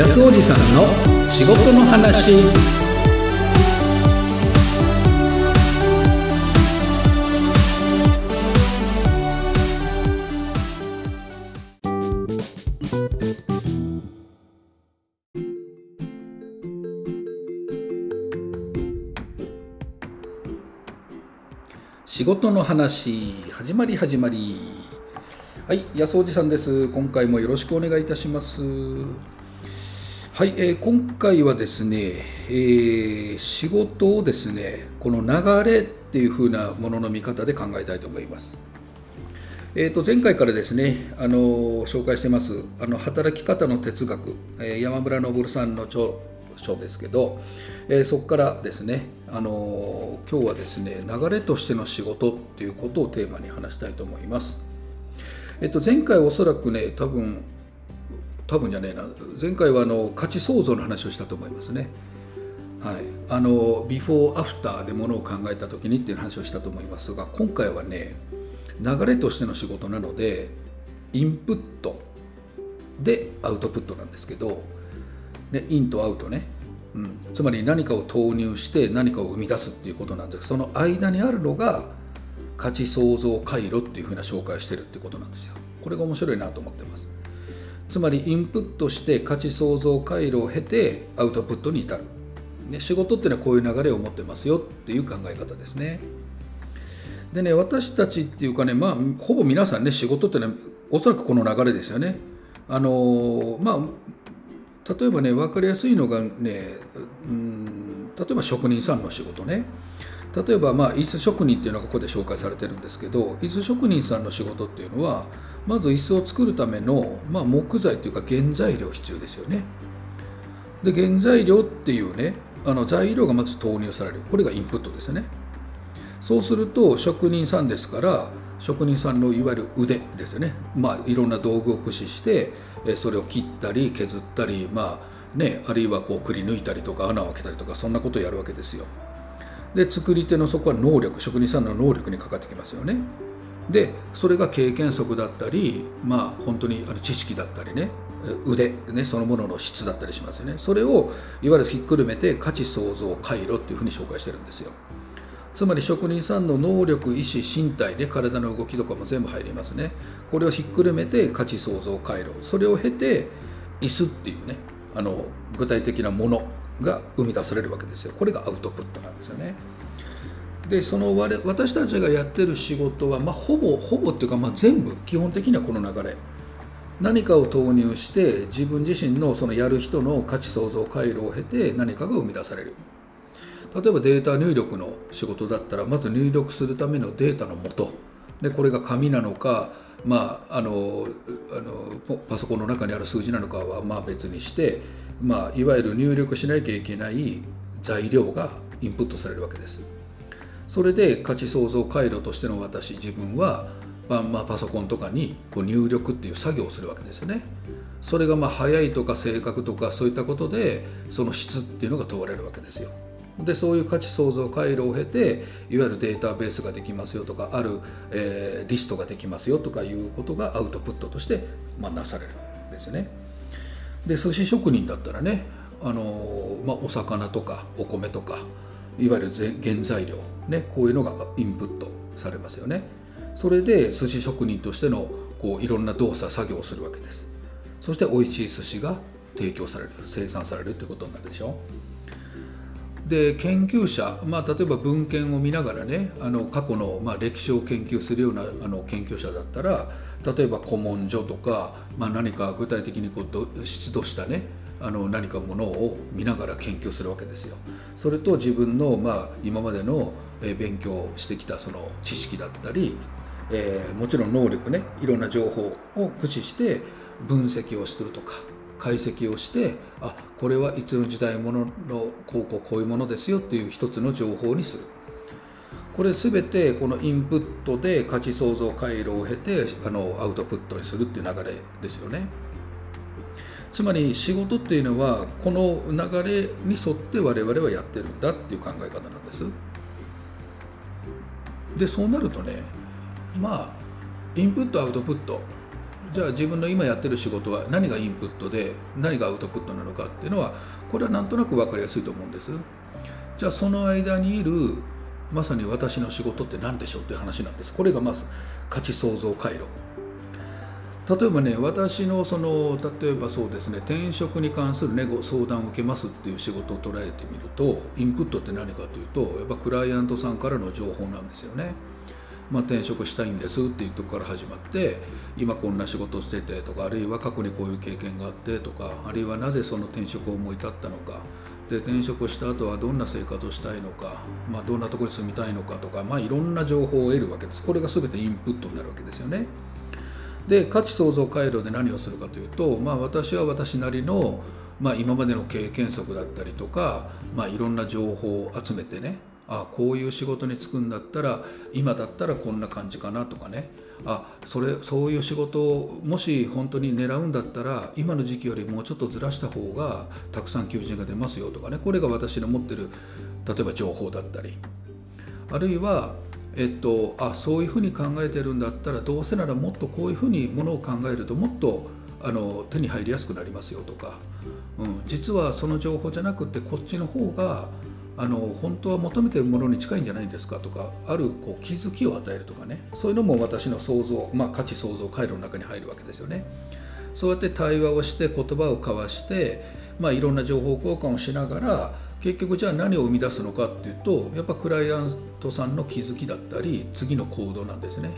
安おじさんの仕事の話。仕事の話始まり始まり。はい安おじさんです。今回もよろしくお願いいたします。はい、えー今回はですね、えー仕事をですねこの流れっていう風なものの見方で考えたいと思いますえー、と前回からですね、あの紹介してますあの働き方の哲学、えー山村昇さんの著書ですけど、えーそこからですね、あのー今日はですね流れとしての仕事っていうことをテーマに話したいと思います。えっと、前回おそらくね多分多分じゃねえな。前回はあの価値創造の話をしたと思いますね。はい、あのビフォーアフターでものを考えた時にっていう話をしたと思いますが今回はね流れとしての仕事なのでインプットでアウトプットなんですけど、ね、インとアウトね、うん、つまり何かを投入して何かを生み出すっていうことなんです。その間にあるのが価値創造回路っていうふうな紹介をしてるってことなんですよ。これが面白いなと思ってます。つまりインプットして価値創造回路を経てアウトプットに至る、ね、仕事っていうのはこういう流れを持ってますよっていう考え方ですね。でね私たちっていうかねまあほぼ皆さんね仕事ってねおそらくこの流れですよね。あのまあ例えばね分かりやすいのがねうん例えば職人さんの仕事ね。例えばまあ椅子職人っていうのがここで紹介されてるんですけど椅子職人さんの仕事っていうのはまず椅子を作るための、まあ、木材というか原材料必要ですよね。で原材料っていうねあの材料がまず投入される。これがインプットですね。そうすると職人さんですから職人さんのいわゆる腕ですね、まあ、いろんな道具を駆使してそれを切ったり削ったり、まあね、あるいはこうくり抜いたりとか穴を開けたりとかそんなことをやるわけですよ。で作り手のそこは能力職人さんの能力にかかってきますよね。でそれが経験則だったりまあ本当にあの知識だったりね腕ねそのものの質だったりしますよね。それをいわゆるひっくるめて価値創造回路っていうふうに紹介してるんですよ。つまり職人さんの能力意思身体で体の動きとかも全部入りますね。これをひっくるめて価値創造回路。それを経て椅子っていうねあの具体的なものが生み出されるわけですよ。これがアウトプットなんですよね。でその我私たちがやってる仕事は、まあ、ほぼほぼっていうか、まあ、全部基本的にはこの流れ。何かを投入して自分自身のそのやる人の価値創造回路を経て何かが生み出される。例えばデータ入力の仕事だったらまず入力するためのデータの元。でこれが紙なのか、まあ、あのあのパソコンの中にある数字なのかはまあ別にして、まあ、いわゆる入力しなきゃいけない材料がインプットされるわけです。それで価値創造回路としての私自分は、まあ、まあパソコンとかにこう入力っていう作業をするわけですよね。それがまあ早いとか正確とかそういったことでその質っていうのが問われるわけですよ。でそういう価値創造回路を経ていわゆるデータベースができますよとかある、えーリストができますよとかいうことがアウトプットとして、まあ、なされるんですね。で寿司職人だったらねあの、まあ、お魚とかお米とかいわゆる原材料、ね、こういうのがインプットされますよね。それで寿司職人としてのこういろんな動作作業をするわけです。そして美味しい寿司が提供される生産されるということになるでしょう。で研究者、まあ、例えば文献を見ながらねあの過去の、まあ、歴史を研究するようなあの研究者だったら例えば古文書とか、まあ、何か具体的にこう出土したねあの何かものを見ながら研究するわけですよ。それと自分の、まあ、今までのえ勉強してきたその知識だったり、えーもちろん能力ねいろんな情報を駆使して分析をするとか解析をしてあこれはいつの時代もののこうこうこういうものですよっていう一つの情報にする。これ全てこのインプットで価値創造回路を経てあのアウトプットにするっていう流れですよね。つまり仕事っていうのはこの流れに沿って我々はやってるんだっていう考え方なんです。でそうなるとねまあインプットアウトプット。じゃあ自分の今やってる仕事は何がインプットで何がアウトプットなのかっていうのはこれはなんとなく分かりやすいと思うんです。じゃあその間にいるまさに私の仕事って何でしょうっていう話なんです。これがまず価値創造回路。例えばね私のその例えばそうですね転職に関する、ね、ご相談を受けますっていう仕事を捉えてみるとインプットって何かというとやっぱクライアントさんからの情報なんですよね。まあ、転職したいんですっていうとこから始まって今こんな仕事しててとかあるいは過去にこういう経験があってとかあるいはなぜその転職を思い立ったのかで転職した後はどんな生活をしたいのか、まあ、どんなところに住みたいのかとか、まあ、いろんな情報を得るわけですこれが全てインプットになるわけですよね。で価値創造回路で何をするかというと、まあ、私は私なりの、まあ、今までの経験則だったりとか、まあ、いろんな情報を集めてねあこういう仕事に就くんだったら今だったらこんな感じかなとかねあそれそういう仕事をもし本当に狙うんだったら今の時期よりもうちょっとずらした方がたくさん求人が出ますよとかねこれが私の持ってる例えば情報だったり。あるいはえっと、あそういうふうに考えてるんだったらどうせならもっとこういうふうにものを考えるともっとあの手に入りやすくなりますよとか、うん、実はその情報じゃなくてこっちの方があの本当は求めてるものに近いんじゃないんですかとかあるこう気づきを与えるとかねそういうのも私の想像、まあ、価値創造回路の中に入るわけですよね。そうやって対話をして言葉を交わして、まあ、いろんな情報交換をしながら結局じゃあ何を生み出すのかっていうとやっぱクライアントさんの気づきだったり次の行動なんですね。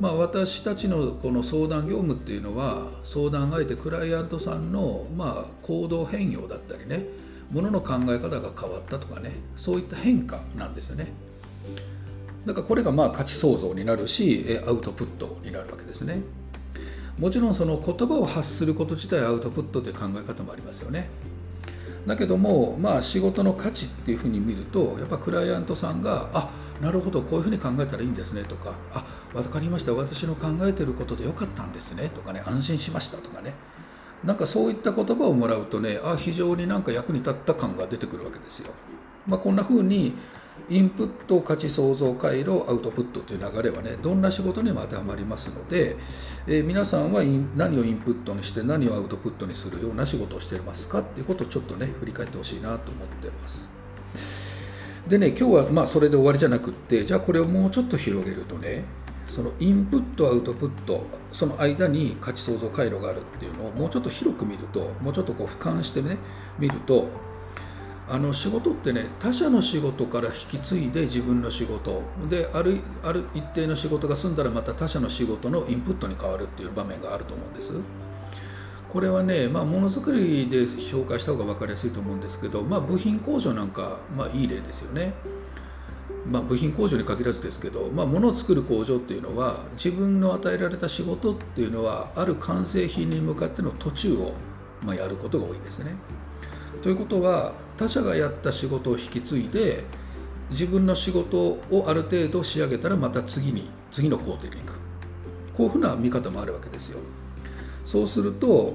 まあ、私たちのこの相談業務っていうのは相談相手クライアントさんのま行動変容だったりねものの考え方が変わったとかねそういった変化なんですよね。だからこれがまあ価値創造になるしアウトプットになるわけですね。もちろんその言葉を発すること自体アウトプットという考え方もありますよね。だけども、まあ、仕事の価値っていうふうに見るとやっぱクライアントさんがあなるほどこういうふうに考えたらいいんですねとかあ分かりました私の考えてることでよかったんですねとかね安心しましたとかねなんかそういった言葉をもらうとねあ非常になんか役に立った感が出てくるわけですよ。まあ、こんなふうにインプット価値創造回路アウトプットという流れはねどんな仕事にも当てはまりますので、えー、皆さんは何をインプットにして何をアウトプットにするような仕事をしていますかっていうことをちょっとね振り返ってほしいなと思ってます。でね今日はまあそれで終わりじゃなくってじゃあこれをもうちょっと広げるとねそのインプットアウトプットその間に価値創造回路があるっていうのをもうちょっと広く見るともうちょっとこう俯瞰してね見るとあの仕事ってね他者の仕事から引き継いで自分の仕事。であるある一定の仕事が済んだらまた他者の仕事のインプットに変わるっていう場面があると思うんです。これはね、まあ、ものづくりで紹介した方が分かりやすいと思うんですけど、まあ、部品工場なんか、まあ、いい例ですよね。まあ、部品工場に限らずですけど、まあ、物を作る工場っていうのは自分の与えられた仕事っていうのはある完成品に向かっての途中を、まあ、やることが多いんですね。ということは他者がやった仕事を引き継いで自分の仕事をある程度仕上げたらまた次に次の工程に行く。こういうふうな見方もあるわけですよ。そうすると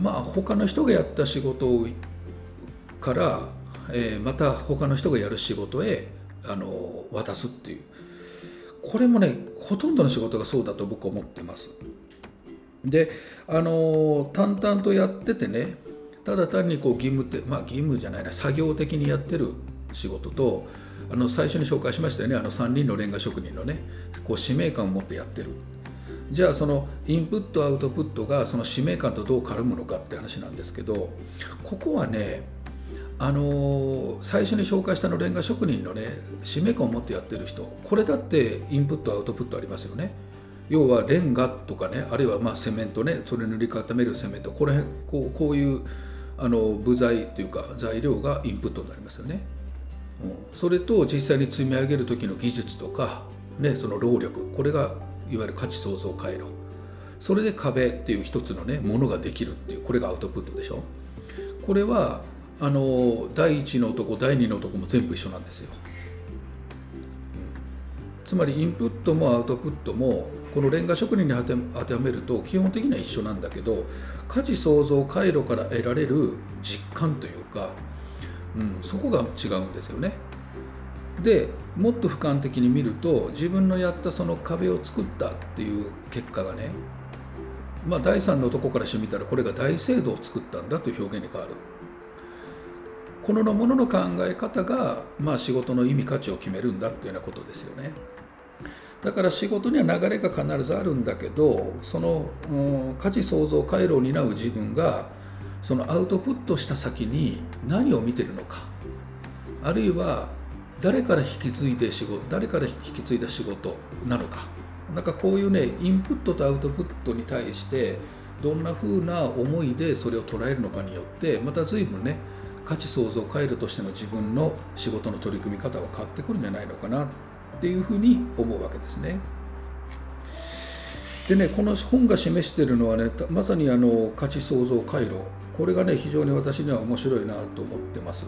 まあ他の人がやった仕事から、えー、また他の人がやる仕事へあの渡すっていう。これもねほとんどの仕事がそうだと僕は思ってます。であの淡々とやっててねただ単にこう義務ってまあ義務じゃないな作業的にやってる仕事とあの最初に紹介しましたよねあの3人のレンガ職人のねこう使命感を持ってやってる。じゃあそのインプットアウトプットがその使命感とどう絡むのかって話なんですけどここはねあの最初に紹介したのレンガ職人のね使命感を持ってやってる人これだってインプットアウトプットありますよね。要はレンガとかねあるいはまあセメントねそれ塗り固めるセメントこれこうこういうあの部材というか材料がインプットになりますよね。うん、それと実際に積み上げる時の技術とか、ね、その労力これがいわゆる価値創造回路。それで壁っていう一つのねものができるっていうこれがアウトプットでしょ。これはあの第1の男第2の男も全部一緒なんですよ、つまりインプットもアウトプットもこのレンガ職人に当てはめると基本的には一緒なんだけど価値創造回路から得られる実感というか、うん、そこが違うんですよね。でもっと俯瞰的に見ると自分のやったその壁を作ったっていう結果がねまあ、第三の男からしてみたらこれが大聖堂を作ったんだという表現に変わるこのものの考え方が、まあ、仕事の意味価値を決めるんだっていうようなことですよね。だから仕事には流れが必ずあるんだけどその、うん、価値創造回路を担う自分がそのアウトプットした先に何を見てるのかあるいは誰から引き継いで仕事誰から引き継いだ仕事なのか。なんかこういうねインプットとアウトプットに対してどんな風な思いでそれを捉えるのかによってまた随分ね価値創造回路としての自分の仕事の取り組み方は変わってくるんじゃないのかなっていうふうに思うわけですね。でねこの本が示しているのはねまさにあの価値創造回路これがね非常に私には面白いなと思ってます。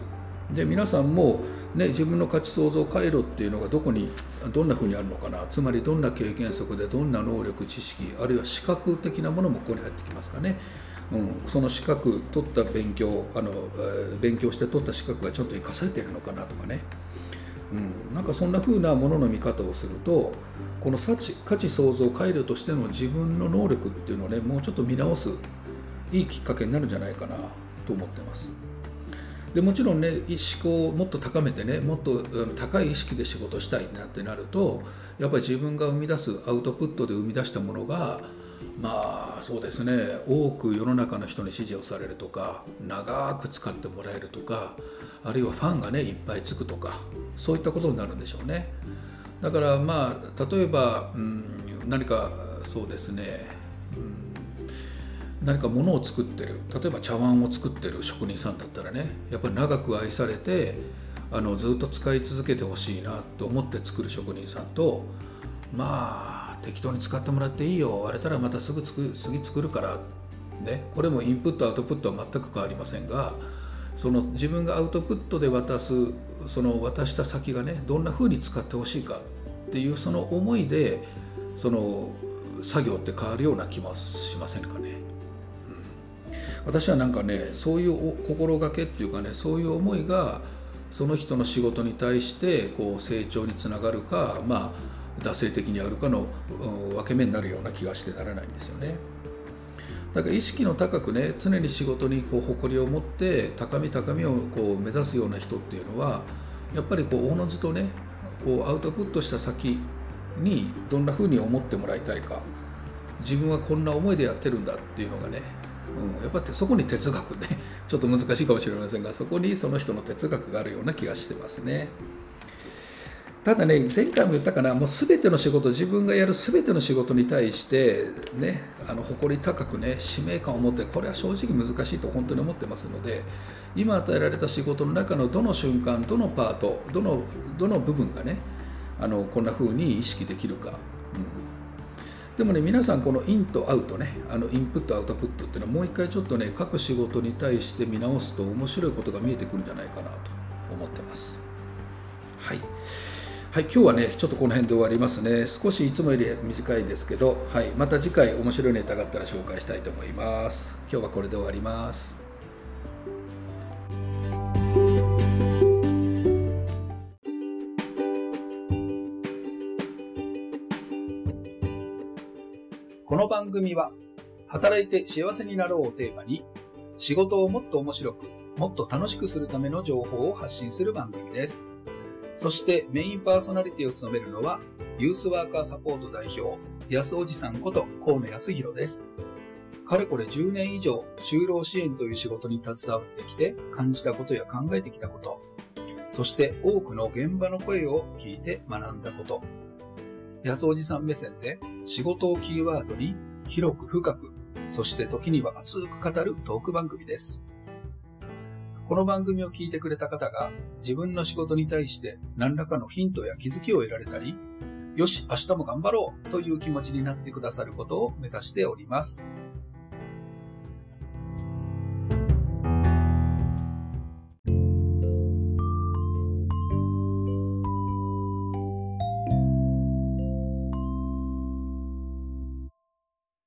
で皆さんも、ね、自分の価値創造回路っていうのがどこにどんなふうにあるのかなつまりどんな経験則でどんな能力知識あるいは資格的なものもここに入ってきますかね、うん、その資格取った勉強あの、勉強して取った資格がちょっと生かされているのかなとかね、うん、なんかそんなふうなものの見方をするとこの価値創造回路としての自分の能力っていうのをねもうちょっと見直すいいきっかけになるんじゃないかなと思ってます。でもちろんね意識をもっと高めてねもっと高い意識で仕事したいなってなるとやっぱり自分が生み出すアウトプットで生み出したものがそうですね。多く世の中の人に支持をされるとか長く使ってもらえるとかあるいはファンがねいっぱいつくとかそういったことになるんでしょうね。だからまあ例えば、うん、何かそうですね。うん何か物を作ってる。例えば茶碗を作ってる職人さんだったらねやっぱり長く愛されてあのずっと使い続けてほしいなと思って作る職人さんとまあ適当に使ってもらっていいよ割れたらまたすぐ次作るからねこれもインプットアウトプットは全く変わりませんがその自分がアウトプットで渡すその渡した先がねどんな風に使ってほしいかっていうその思いでその作業って変わるような気もしませんかね。私はなんかねそういう心がけっていうかねそういう思いがその人の仕事に対してこう成長につながるかまあ惰性的にあるかの、分け目になるような気がしてならないんですよね。だから意識の高くね常に仕事にこう誇りを持って高み高みをこう目指すような人っていうのはやっぱりこうおのずとねこうアウトプットした先にどんなふうに思ってもらいたいか自分はこんな思いでやってるんだっていうのがねうん、やっぱりそこに哲学ね ちょっと難しいかもしれませんがそこにその人の哲学があるような気がしてますねただね前回も言ったかなもう全ての仕事自分がやる全ての仕事に対してねあの誇り高くね使命感を持ってこれは正直難しいと本当に思ってますので今与えられた仕事の中のどの瞬間どのパートどのどの部分がねあのこんな風に意識できるか、うん。でもね皆さんこのインとアウトねあのインプットアウトプットっていうのはもう一回ちょっとね各仕事に対して見直すと面白いことが見えてくるんじゃないかなと思ってます。はい。はい、今日はね、ちょっとこの辺で終わりますね。少しいつもより短いですけど、はい、また次回面白いネタがあったら紹介したいと思います。今日はこれで終わります。この番組は、働いて幸せになろうをテーマに、仕事をもっと面白く、もっと楽しくするための情報を発信する番組です。そしてメインパーソナリティを務めるのは、ユースワーカーサポート代表、安おじさんこと河野康弘です。かれこれ10年以上、就労支援という仕事に携わってきて、感じたことや考えてきたこと、そして多くの現場の声を聞いて学んだこと、安おじさん目線で仕事をキーワードに広く深く、そして時には熱く語るトーク番組です。この番組を聞いてくれた方が自分の仕事に対して何らかのヒントや気づきを得られたり、よし、明日も頑張ろうという気持ちになってくださることを目指しております。